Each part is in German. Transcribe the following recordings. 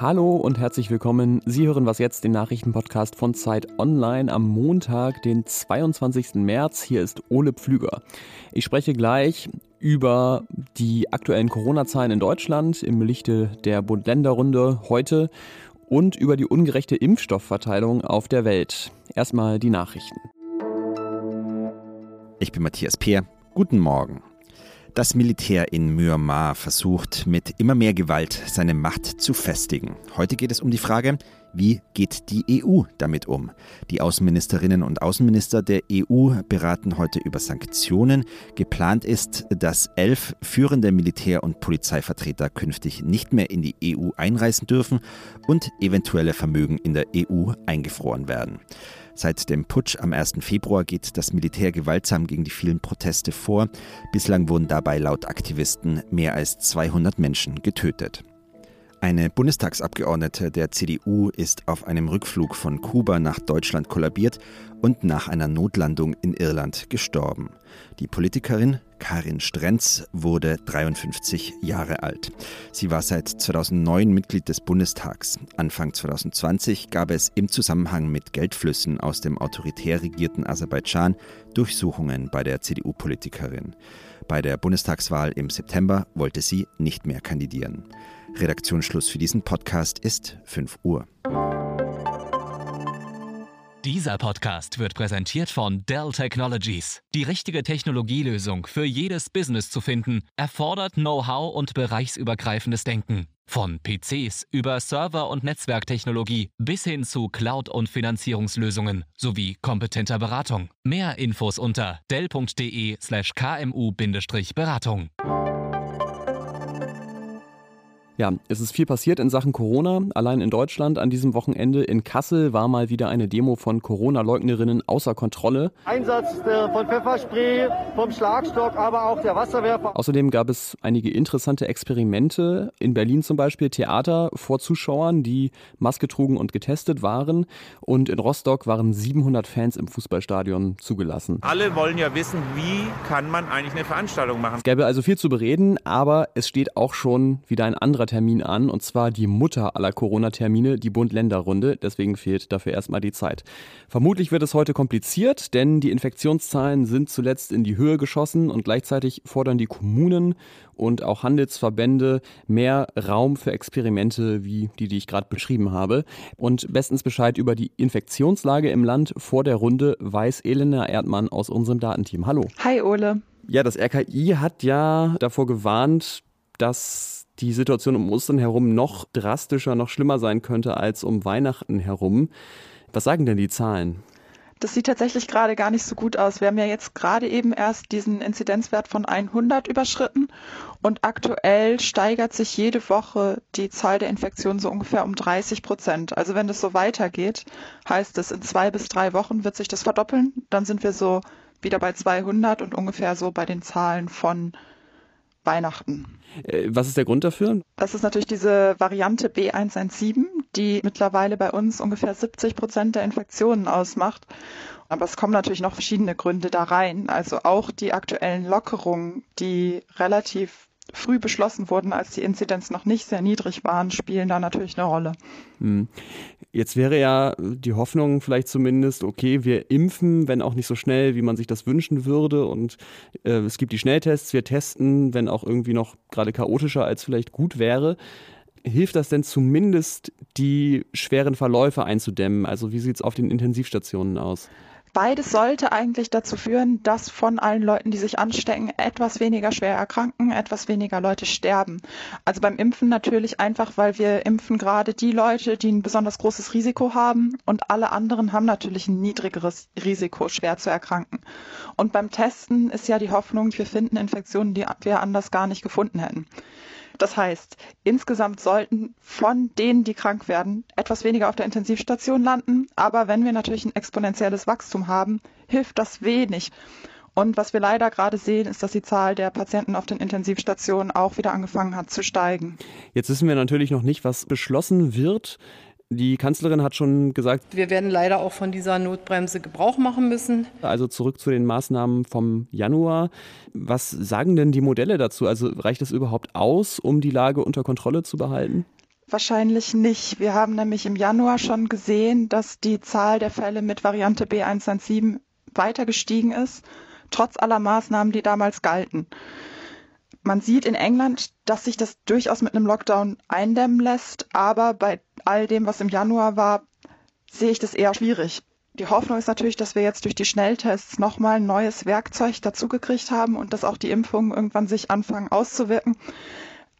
Hallo und herzlich willkommen. Sie hören was jetzt, den Nachrichtenpodcast von Zeit Online am Montag, den 22. März. Hier ist Ole Pflüger. Ich spreche gleich über die aktuellen Corona-Zahlen in Deutschland im Lichte der Bund-Länder-Runde heute und über die ungerechte Impfstoffverteilung auf der Welt. Erstmal die Nachrichten. Ich bin Matthias Peer. Guten Morgen. Das Militär in Myanmar versucht mit immer mehr Gewalt seine Macht zu festigen. Heute geht es um die Frage, wie geht die EU damit um? Die Außenministerinnen und Außenminister der EU beraten heute über Sanktionen. Geplant ist, dass elf führende Militär- und Polizeivertreter künftig nicht mehr in die EU einreisen dürfen und eventuelle Vermögen in der EU eingefroren werden. Seit dem Putsch am 1. Februar geht das Militär gewaltsam gegen die vielen Proteste vor. Bislang wurden dabei laut Aktivisten mehr als 200 Menschen getötet. Eine Bundestagsabgeordnete der CDU ist auf einem Rückflug von Kuba nach Deutschland kollabiert und nach einer Notlandung in Irland gestorben. Die Politikerin Karin Strenz wurde 53 Jahre alt. Sie war seit 2009 Mitglied des Bundestags. Anfang 2020 gab es im Zusammenhang mit Geldflüssen aus dem autoritär regierten Aserbaidschan Durchsuchungen bei der CDU-Politikerin. Bei der Bundestagswahl im September wollte sie nicht mehr kandidieren. Redaktionsschluss für diesen Podcast ist 5 Uhr. Dieser Podcast wird präsentiert von Dell Technologies. Die richtige Technologielösung für jedes Business zu finden, erfordert Know-how und bereichsübergreifendes Denken. Von PCs über Server- und Netzwerktechnologie bis hin zu Cloud- und Finanzierungslösungen sowie kompetenter Beratung. Mehr Infos unter dell.de/kmu-beratung. Ja, es ist viel passiert in Sachen Corona. Allein in Deutschland an diesem Wochenende in Kassel war mal wieder eine Demo von Corona-Leugnerinnen außer Kontrolle. Einsatz von Pfefferspray, vom Schlagstock, aber auch der Wasserwerfer. Außerdem gab es einige interessante Experimente. In Berlin zum Beispiel Theater vor Zuschauern, die Maske trugen und getestet waren. Und in Rostock waren 700 Fans im Fußballstadion zugelassen. Alle wollen ja wissen, wie kann man eigentlich eine Veranstaltung machen. Es gäbe also viel zu bereden, aber es steht auch schon wieder ein anderer Termin an, und zwar die Mutter aller Corona-Termine, die Bund-Länder-Runde. Deswegen fehlt dafür erstmal die Zeit. Vermutlich wird es heute kompliziert, denn die Infektionszahlen sind zuletzt in die Höhe geschossen und gleichzeitig fordern die Kommunen und auch Handelsverbände mehr Raum für Experimente wie die, die ich gerade beschrieben habe. Und bestens Bescheid über die Infektionslage im Land vor der Runde weiß Elena Erdmann aus unserem Datenteam. Hallo. Hi Ole. Ja, das RKI hat ja davor gewarnt, dass die Situation um Ostern herum noch drastischer, noch schlimmer sein könnte als um Weihnachten herum. Was sagen denn die Zahlen? Das sieht tatsächlich gerade gar nicht so gut aus. Wir haben ja jetzt gerade eben erst diesen Inzidenzwert von 100 überschritten und aktuell steigert sich jede Woche die Zahl der Infektionen so ungefähr um 30 Prozent. Also wenn das so weitergeht, heißt es, in zwei bis drei Wochen wird sich das verdoppeln. Dann sind wir so wieder bei 200 und ungefähr so bei den Zahlen von Weihnachten. Äh, was ist der Grund dafür? Das ist natürlich diese Variante B117, die mittlerweile bei uns ungefähr 70 Prozent der Infektionen ausmacht. Aber es kommen natürlich noch verschiedene Gründe da rein. Also auch die aktuellen Lockerungen, die relativ früh beschlossen wurden, als die Inzidenz noch nicht sehr niedrig waren, spielen da natürlich eine Rolle. Hm. Jetzt wäre ja die Hoffnung vielleicht zumindest, okay, wir impfen, wenn auch nicht so schnell, wie man sich das wünschen würde. Und äh, es gibt die Schnelltests, wir testen, wenn auch irgendwie noch gerade chaotischer als vielleicht gut wäre. Hilft das denn zumindest, die schweren Verläufe einzudämmen? Also wie sieht es auf den Intensivstationen aus? Beides sollte eigentlich dazu führen, dass von allen Leuten, die sich anstecken, etwas weniger schwer erkranken, etwas weniger Leute sterben. Also beim Impfen natürlich einfach, weil wir impfen gerade die Leute, die ein besonders großes Risiko haben und alle anderen haben natürlich ein niedrigeres Risiko, schwer zu erkranken. Und beim Testen ist ja die Hoffnung, wir finden Infektionen, die wir anders gar nicht gefunden hätten. Das heißt, insgesamt sollten von denen, die krank werden, etwas weniger auf der Intensivstation landen. Aber wenn wir natürlich ein exponentielles Wachstum haben, hilft das wenig. Und was wir leider gerade sehen, ist, dass die Zahl der Patienten auf den Intensivstationen auch wieder angefangen hat zu steigen. Jetzt wissen wir natürlich noch nicht, was beschlossen wird. Die Kanzlerin hat schon gesagt, wir werden leider auch von dieser Notbremse Gebrauch machen müssen. Also zurück zu den Maßnahmen vom Januar. Was sagen denn die Modelle dazu? Also reicht es überhaupt aus, um die Lage unter Kontrolle zu behalten? Wahrscheinlich nicht. Wir haben nämlich im Januar schon gesehen, dass die Zahl der Fälle mit Variante B117 weiter gestiegen ist, trotz aller Maßnahmen, die damals galten. Man sieht in England, dass sich das durchaus mit einem Lockdown eindämmen lässt, aber bei all dem, was im Januar war, sehe ich das eher schwierig. Die Hoffnung ist natürlich, dass wir jetzt durch die Schnelltests nochmal ein neues Werkzeug dazugekriegt haben und dass auch die Impfungen irgendwann sich anfangen auszuwirken.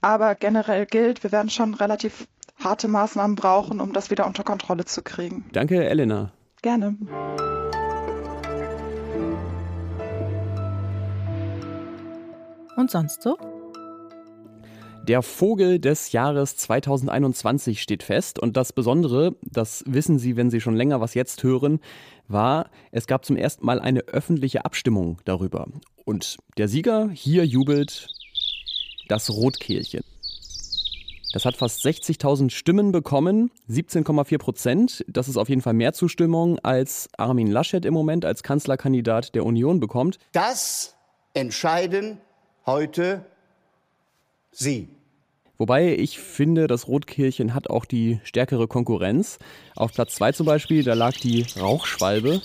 Aber generell gilt, wir werden schon relativ harte Maßnahmen brauchen, um das wieder unter Kontrolle zu kriegen. Danke, Elena. Gerne. Und sonst so? Der Vogel des Jahres 2021 steht fest und das Besondere, das wissen Sie, wenn Sie schon länger was jetzt hören, war, es gab zum ersten Mal eine öffentliche Abstimmung darüber. Und der Sieger hier jubelt das Rotkehlchen. Das hat fast 60.000 Stimmen bekommen, 17,4 Prozent. Das ist auf jeden Fall mehr Zustimmung, als Armin Laschet im Moment als Kanzlerkandidat der Union bekommt. Das entscheiden heute Sie. Wobei ich finde, das Rotkirchen hat auch die stärkere Konkurrenz. Auf Platz 2 zum Beispiel, da lag die Rauchschwalbe.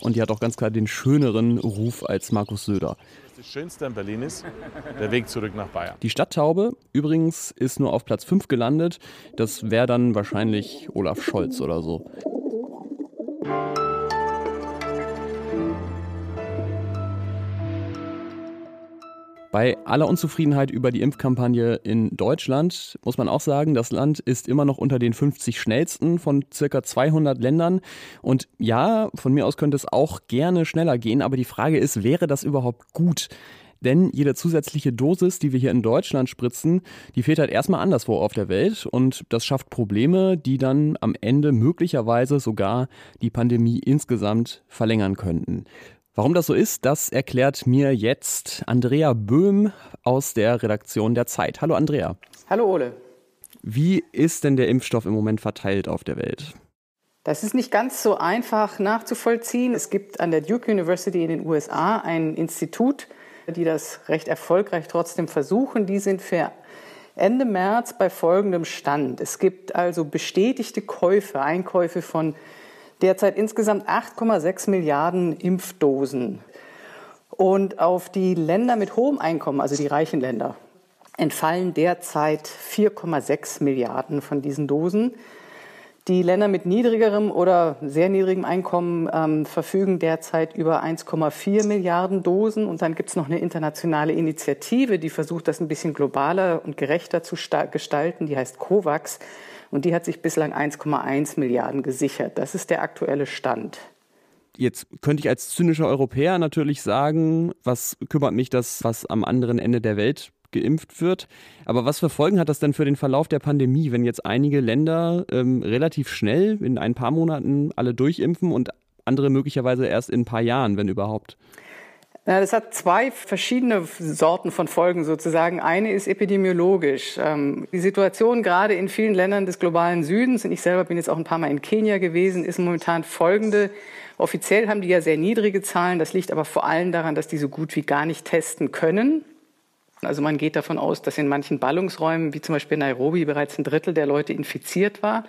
Und die hat auch ganz klar den schöneren Ruf als Markus Söder. Das Schönste in Berlin ist der Weg zurück nach Bayern. Die Stadttaube übrigens ist nur auf Platz 5 gelandet. Das wäre dann wahrscheinlich Olaf Scholz oder so. Bei aller Unzufriedenheit über die Impfkampagne in Deutschland muss man auch sagen, das Land ist immer noch unter den 50 schnellsten von circa 200 Ländern. Und ja, von mir aus könnte es auch gerne schneller gehen, aber die Frage ist, wäre das überhaupt gut? Denn jede zusätzliche Dosis, die wir hier in Deutschland spritzen, die fehlt halt erstmal anderswo auf der Welt und das schafft Probleme, die dann am Ende möglicherweise sogar die Pandemie insgesamt verlängern könnten. Warum das so ist, das erklärt mir jetzt Andrea Böhm aus der Redaktion der Zeit. Hallo Andrea. Hallo Ole. Wie ist denn der Impfstoff im Moment verteilt auf der Welt? Das ist nicht ganz so einfach nachzuvollziehen. Es gibt an der Duke University in den USA ein Institut, die das recht erfolgreich trotzdem versuchen. Die sind für Ende März bei folgendem Stand. Es gibt also bestätigte Käufe, Einkäufe von derzeit insgesamt 8,6 Milliarden Impfdosen. Und auf die Länder mit hohem Einkommen, also die reichen Länder, entfallen derzeit 4,6 Milliarden von diesen Dosen. Die Länder mit niedrigerem oder sehr niedrigem Einkommen ähm, verfügen derzeit über 1,4 Milliarden Dosen. Und dann gibt es noch eine internationale Initiative, die versucht, das ein bisschen globaler und gerechter zu gestalten. Die heißt COVAX und die hat sich bislang 1,1 Milliarden gesichert. Das ist der aktuelle Stand. Jetzt könnte ich als zynischer Europäer natürlich sagen, was kümmert mich das, was am anderen Ende der Welt geimpft wird. Aber was für Folgen hat das denn für den Verlauf der Pandemie, wenn jetzt einige Länder ähm, relativ schnell in ein paar Monaten alle durchimpfen und andere möglicherweise erst in ein paar Jahren, wenn überhaupt? Das hat zwei verschiedene Sorten von Folgen sozusagen. Eine ist epidemiologisch. Ähm, die Situation gerade in vielen Ländern des globalen Südens, und ich selber bin jetzt auch ein paar Mal in Kenia gewesen, ist momentan folgende. Offiziell haben die ja sehr niedrige Zahlen. Das liegt aber vor allem daran, dass die so gut wie gar nicht testen können. Also man geht davon aus, dass in manchen Ballungsräumen, wie zum Beispiel Nairobi, bereits ein Drittel der Leute infiziert war.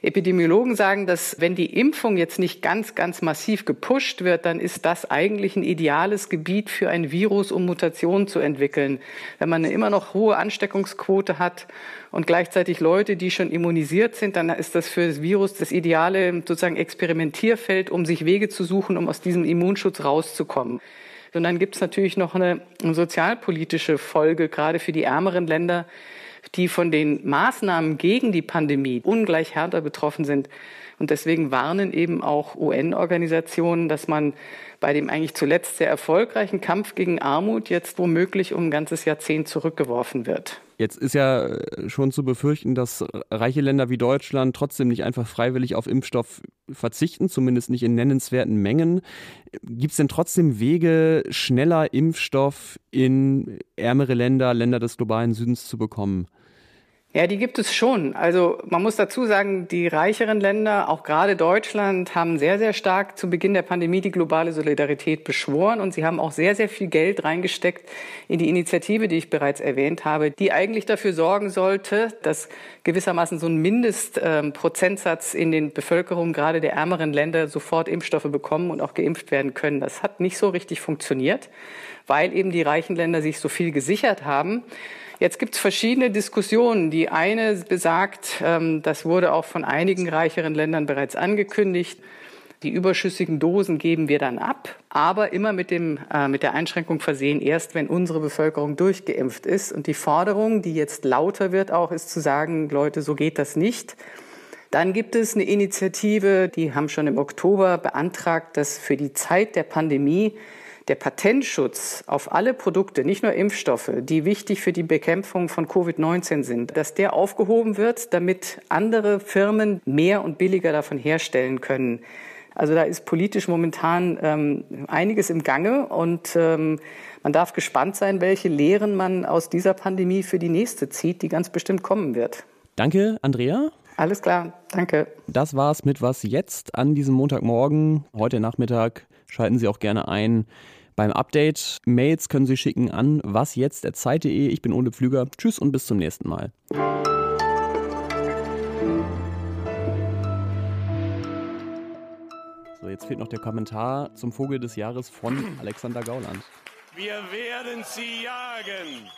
Epidemiologen sagen, dass wenn die Impfung jetzt nicht ganz, ganz massiv gepusht wird, dann ist das eigentlich ein ideales Gebiet für ein Virus, um Mutationen zu entwickeln. Wenn man eine immer noch hohe Ansteckungsquote hat und gleichzeitig Leute, die schon immunisiert sind, dann ist das für das Virus das ideale sozusagen Experimentierfeld, um sich Wege zu suchen, um aus diesem Immunschutz rauszukommen. Dann gibt es natürlich noch eine sozialpolitische Folge, gerade für die ärmeren Länder, die von den Maßnahmen gegen die Pandemie ungleich härter betroffen sind. Und deswegen warnen eben auch UN-Organisationen, dass man bei dem eigentlich zuletzt sehr erfolgreichen Kampf gegen Armut jetzt womöglich um ein ganzes Jahrzehnt zurückgeworfen wird. Jetzt ist ja äh, schon zu befürchten, dass reiche Länder wie Deutschland trotzdem nicht einfach freiwillig auf Impfstoff verzichten, zumindest nicht in nennenswerten Mengen. Gibt es denn trotzdem Wege, schneller Impfstoff in ärmere Länder, Länder des globalen Südens zu bekommen? Ja, die gibt es schon. Also man muss dazu sagen, die reicheren Länder, auch gerade Deutschland, haben sehr, sehr stark zu Beginn der Pandemie die globale Solidarität beschworen und sie haben auch sehr, sehr viel Geld reingesteckt in die Initiative, die ich bereits erwähnt habe, die eigentlich dafür sorgen sollte, dass gewissermaßen so ein Mindestprozentsatz in den Bevölkerungen gerade der ärmeren Länder sofort Impfstoffe bekommen und auch geimpft werden können. Das hat nicht so richtig funktioniert, weil eben die reichen Länder sich so viel gesichert haben. Jetzt gibt es verschiedene Diskussionen. Die eine besagt, ähm, das wurde auch von einigen reicheren Ländern bereits angekündigt, die überschüssigen Dosen geben wir dann ab, aber immer mit, dem, äh, mit der Einschränkung versehen, erst wenn unsere Bevölkerung durchgeimpft ist. Und die Forderung, die jetzt lauter wird auch, ist zu sagen, Leute, so geht das nicht. Dann gibt es eine Initiative, die haben schon im Oktober beantragt, dass für die Zeit der Pandemie der Patentschutz auf alle Produkte, nicht nur Impfstoffe, die wichtig für die Bekämpfung von Covid-19 sind, dass der aufgehoben wird, damit andere Firmen mehr und billiger davon herstellen können. Also da ist politisch momentan ähm, einiges im Gange und ähm, man darf gespannt sein, welche Lehren man aus dieser Pandemie für die nächste zieht, die ganz bestimmt kommen wird. Danke, Andrea. Alles klar, danke. Das war's mit Was jetzt an diesem Montagmorgen. Heute Nachmittag schalten Sie auch gerne ein beim Update. Mails können Sie schicken an wasjetzt.zeit.de. Ich bin Ole Pflüger. Tschüss und bis zum nächsten Mal. So, jetzt fehlt noch der Kommentar zum Vogel des Jahres von Alexander Gauland. Wir werden sie jagen.